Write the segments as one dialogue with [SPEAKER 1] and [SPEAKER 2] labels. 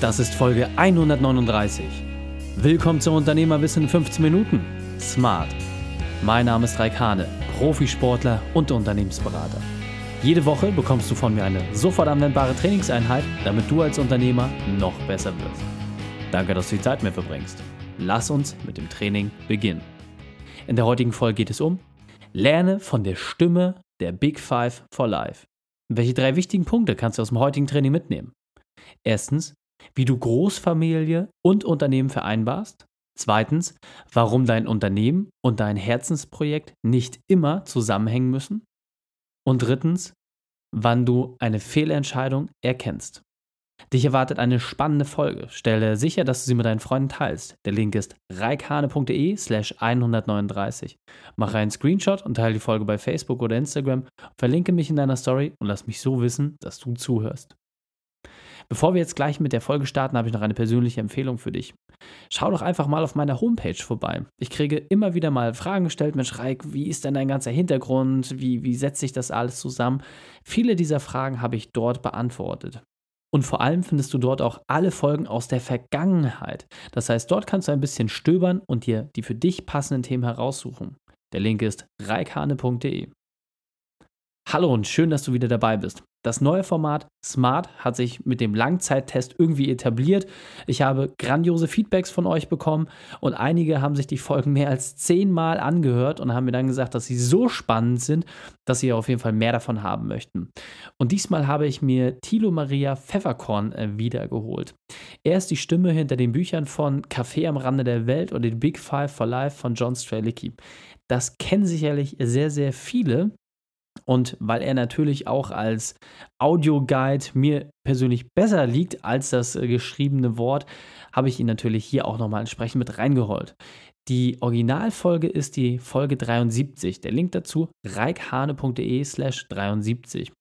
[SPEAKER 1] Das ist Folge 139. Willkommen zum Unternehmerwissen in 15 Minuten. Smart. Mein Name ist Raik Hane, Profisportler und Unternehmensberater. Jede Woche bekommst du von mir eine sofort anwendbare Trainingseinheit, damit du als Unternehmer noch besser wirst. Danke, dass du die Zeit mit verbringst. Lass uns mit dem Training beginnen. In der heutigen Folge geht es um Lerne von der Stimme der Big Five for Life. Welche drei wichtigen Punkte kannst du aus dem heutigen Training mitnehmen? Erstens, wie du Großfamilie und Unternehmen vereinbarst. Zweitens, warum dein Unternehmen und dein Herzensprojekt nicht immer zusammenhängen müssen. Und drittens, wann du eine Fehlentscheidung erkennst. Dich erwartet eine spannende Folge. Stelle sicher, dass du sie mit deinen Freunden teilst. Der Link ist reikhane.de slash 139. Mache einen Screenshot und teile die Folge bei Facebook oder Instagram. Verlinke mich in deiner Story und lass mich so wissen, dass du zuhörst. Bevor wir jetzt gleich mit der Folge starten, habe ich noch eine persönliche Empfehlung für dich. Schau doch einfach mal auf meiner Homepage vorbei. Ich kriege immer wieder mal Fragen gestellt, Mensch Reik, wie ist denn dein ganzer Hintergrund? Wie, wie setzt sich das alles zusammen? Viele dieser Fragen habe ich dort beantwortet. Und vor allem findest du dort auch alle Folgen aus der Vergangenheit. Das heißt, dort kannst du ein bisschen stöbern und dir die für dich passenden Themen heraussuchen. Der Link ist reikhane.de. Hallo und schön, dass du wieder dabei bist. Das neue Format Smart hat sich mit dem Langzeittest irgendwie etabliert. Ich habe grandiose Feedbacks von euch bekommen und einige haben sich die Folgen mehr als zehnmal angehört und haben mir dann gesagt, dass sie so spannend sind, dass sie auf jeden Fall mehr davon haben möchten. Und diesmal habe ich mir Thilo Maria Pfefferkorn äh, wiedergeholt. Er ist die Stimme hinter den Büchern von Café am Rande der Welt und den Big Five for Life von John Strelicky. Das kennen sicherlich sehr, sehr viele. Und weil er natürlich auch als Audioguide mir persönlich besser liegt als das äh, geschriebene Wort, habe ich ihn natürlich hier auch nochmal entsprechend mit reingeholt. Die Originalfolge ist die Folge 73. Der Link dazu reikhane.de slash 73.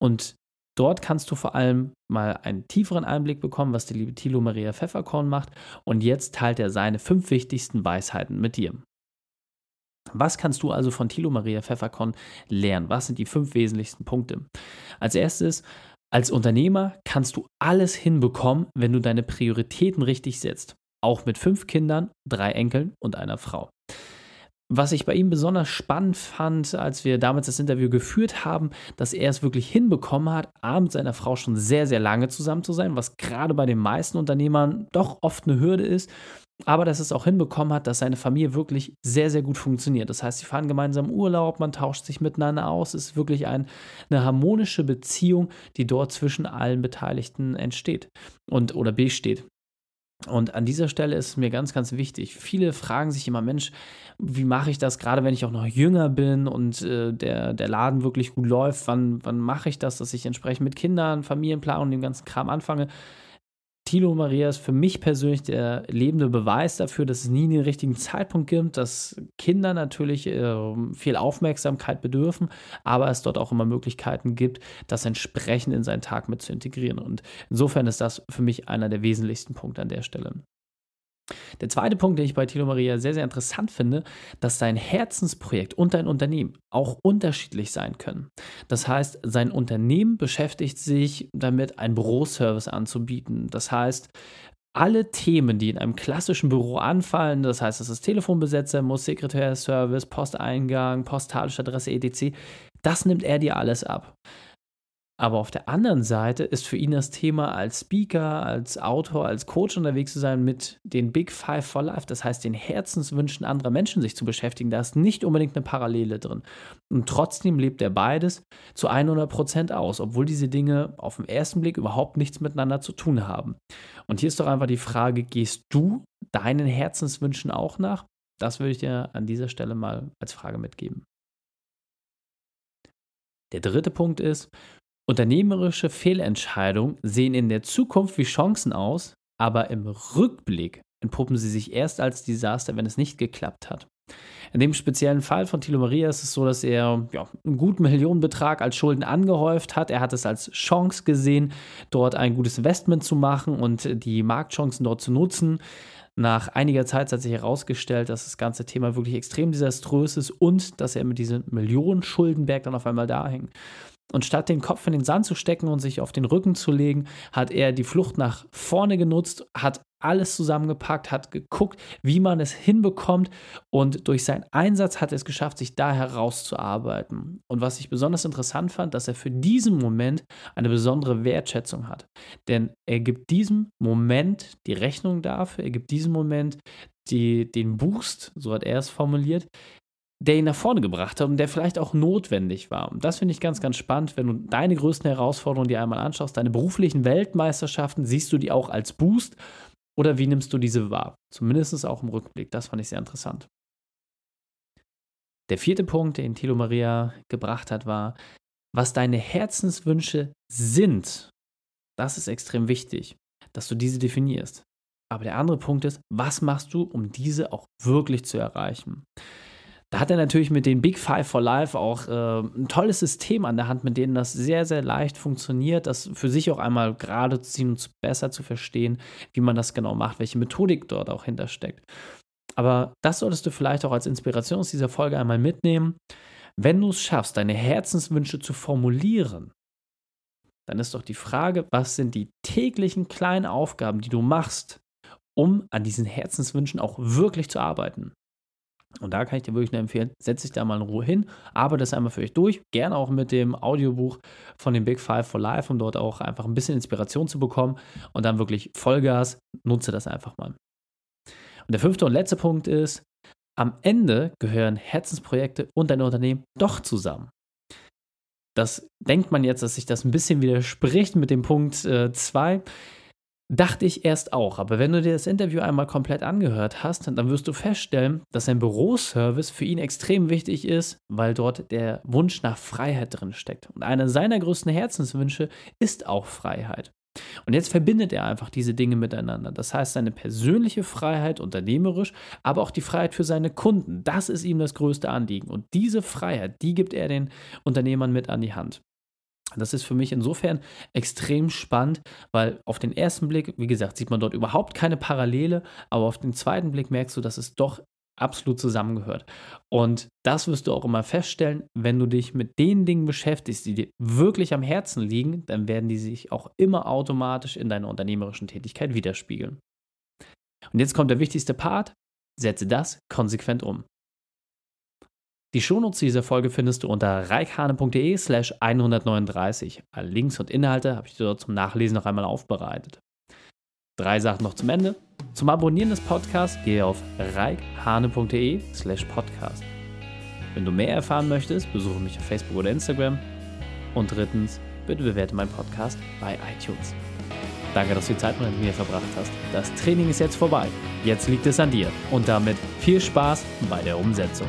[SPEAKER 1] Und dort kannst du vor allem mal einen tieferen Einblick bekommen, was der liebe Thilo Maria Pfefferkorn macht. Und jetzt teilt er seine fünf wichtigsten Weisheiten mit dir. Was kannst du also von Thilo Maria Pfefferkorn lernen? Was sind die fünf wesentlichsten Punkte? Als erstes, als Unternehmer kannst du alles hinbekommen, wenn du deine Prioritäten richtig setzt. Auch mit fünf Kindern, drei Enkeln und einer Frau. Was ich bei ihm besonders spannend fand, als wir damals das Interview geführt haben, dass er es wirklich hinbekommen hat, A, mit seiner Frau schon sehr, sehr lange zusammen zu sein, was gerade bei den meisten Unternehmern doch oft eine Hürde ist aber dass es auch hinbekommen hat, dass seine Familie wirklich sehr, sehr gut funktioniert. Das heißt, sie fahren gemeinsam Urlaub, man tauscht sich miteinander aus. Es ist wirklich ein, eine harmonische Beziehung, die dort zwischen allen Beteiligten entsteht und oder besteht. Und an dieser Stelle ist mir ganz, ganz wichtig. Viele fragen sich immer, Mensch, wie mache ich das, gerade wenn ich auch noch jünger bin und äh, der, der Laden wirklich gut läuft, wann, wann mache ich das, dass ich entsprechend mit Kindern, Familienplanung und dem ganzen Kram anfange? Tilo Maria ist für mich persönlich der lebende Beweis dafür, dass es nie den richtigen Zeitpunkt gibt, dass Kinder natürlich äh, viel Aufmerksamkeit bedürfen, aber es dort auch immer Möglichkeiten gibt, das entsprechend in seinen Tag mit zu integrieren. Und insofern ist das für mich einer der wesentlichsten Punkte an der Stelle. Der zweite Punkt, den ich bei Tilo Maria sehr, sehr interessant finde, dass dein Herzensprojekt und dein Unternehmen auch unterschiedlich sein können. Das heißt, sein Unternehmen beschäftigt sich damit, einen Büroservice anzubieten. Das heißt, alle Themen, die in einem klassischen Büro anfallen, das heißt, dass das Telefon besetzt sein muss, Sekretärservice, Posteingang, postalische Adresse, etc., das nimmt er dir alles ab. Aber auf der anderen Seite ist für ihn das Thema als Speaker, als Autor, als Coach unterwegs zu sein mit den Big Five for Life, das heißt den Herzenswünschen anderer Menschen sich zu beschäftigen. Da ist nicht unbedingt eine Parallele drin. Und trotzdem lebt er beides zu 100 Prozent aus, obwohl diese Dinge auf den ersten Blick überhaupt nichts miteinander zu tun haben. Und hier ist doch einfach die Frage, gehst du deinen Herzenswünschen auch nach? Das würde ich dir an dieser Stelle mal als Frage mitgeben. Der dritte Punkt ist, Unternehmerische Fehlentscheidungen sehen in der Zukunft wie Chancen aus, aber im Rückblick entpuppen sie sich erst als Desaster, wenn es nicht geklappt hat. In dem speziellen Fall von Thilo Maria ist es so, dass er ja, einen guten Millionenbetrag als Schulden angehäuft hat. Er hat es als Chance gesehen, dort ein gutes Investment zu machen und die Marktchancen dort zu nutzen. Nach einiger Zeit hat sich herausgestellt, dass das ganze Thema wirklich extrem desaströs ist und dass er mit diesem Millionen Schuldenberg dann auf einmal da hängt. Und statt den Kopf in den Sand zu stecken und sich auf den Rücken zu legen, hat er die Flucht nach vorne genutzt, hat alles zusammengepackt, hat geguckt, wie man es hinbekommt und durch seinen Einsatz hat er es geschafft, sich da herauszuarbeiten. Und was ich besonders interessant fand, dass er für diesen Moment eine besondere Wertschätzung hat. Denn er gibt diesem Moment die Rechnung dafür, er gibt diesem Moment die, den Boost, so hat er es formuliert, der ihn nach vorne gebracht hat und der vielleicht auch notwendig war. Und das finde ich ganz, ganz spannend, wenn du deine größten Herausforderungen dir einmal anschaust, deine beruflichen Weltmeisterschaften, siehst du die auch als Boost oder wie nimmst du diese wahr? Zumindest auch im Rückblick. Das fand ich sehr interessant. Der vierte Punkt, den Thilo Maria gebracht hat, war, was deine Herzenswünsche sind. Das ist extrem wichtig, dass du diese definierst. Aber der andere Punkt ist, was machst du, um diese auch wirklich zu erreichen? Da hat er natürlich mit den Big Five for Life auch äh, ein tolles System an der Hand, mit denen das sehr, sehr leicht funktioniert, das für sich auch einmal gerade zu ziehen und besser zu verstehen, wie man das genau macht, welche Methodik dort auch hintersteckt. Aber das solltest du vielleicht auch als Inspiration aus dieser Folge einmal mitnehmen. Wenn du es schaffst, deine Herzenswünsche zu formulieren, dann ist doch die Frage, was sind die täglichen kleinen Aufgaben, die du machst, um an diesen Herzenswünschen auch wirklich zu arbeiten. Und da kann ich dir wirklich nur empfehlen, setz dich da mal in Ruhe hin, arbeite das einmal für euch durch, gerne auch mit dem Audiobuch von den Big Five for Life, um dort auch einfach ein bisschen Inspiration zu bekommen und dann wirklich Vollgas, nutze das einfach mal. Und der fünfte und letzte Punkt ist, am Ende gehören Herzensprojekte und dein Unternehmen doch zusammen. Das denkt man jetzt, dass sich das ein bisschen widerspricht mit dem Punkt 2. Äh, Dachte ich erst auch, aber wenn du dir das Interview einmal komplett angehört hast, dann wirst du feststellen, dass ein Büroservice für ihn extrem wichtig ist, weil dort der Wunsch nach Freiheit drin steckt. Und einer seiner größten Herzenswünsche ist auch Freiheit. Und jetzt verbindet er einfach diese Dinge miteinander. Das heißt, seine persönliche Freiheit unternehmerisch, aber auch die Freiheit für seine Kunden. Das ist ihm das größte Anliegen. Und diese Freiheit, die gibt er den Unternehmern mit an die Hand. Das ist für mich insofern extrem spannend, weil auf den ersten Blick, wie gesagt, sieht man dort überhaupt keine Parallele, aber auf den zweiten Blick merkst du, dass es doch absolut zusammengehört. Und das wirst du auch immer feststellen, wenn du dich mit den Dingen beschäftigst, die dir wirklich am Herzen liegen, dann werden die sich auch immer automatisch in deiner unternehmerischen Tätigkeit widerspiegeln. Und jetzt kommt der wichtigste Part, setze das konsequent um. Die Shownotes dieser Folge findest du unter reikhane.de slash 139. Alle Links und Inhalte habe ich dir dort zum Nachlesen noch einmal aufbereitet. Drei Sachen noch zum Ende. Zum Abonnieren des Podcasts gehe auf reikhane.de slash podcast. Wenn du mehr erfahren möchtest, besuche mich auf Facebook oder Instagram. Und drittens, bitte bewerte meinen Podcast bei iTunes. Danke, dass du die Zeit mit mir verbracht hast. Das Training ist jetzt vorbei. Jetzt liegt es an dir. Und damit viel Spaß bei der Umsetzung.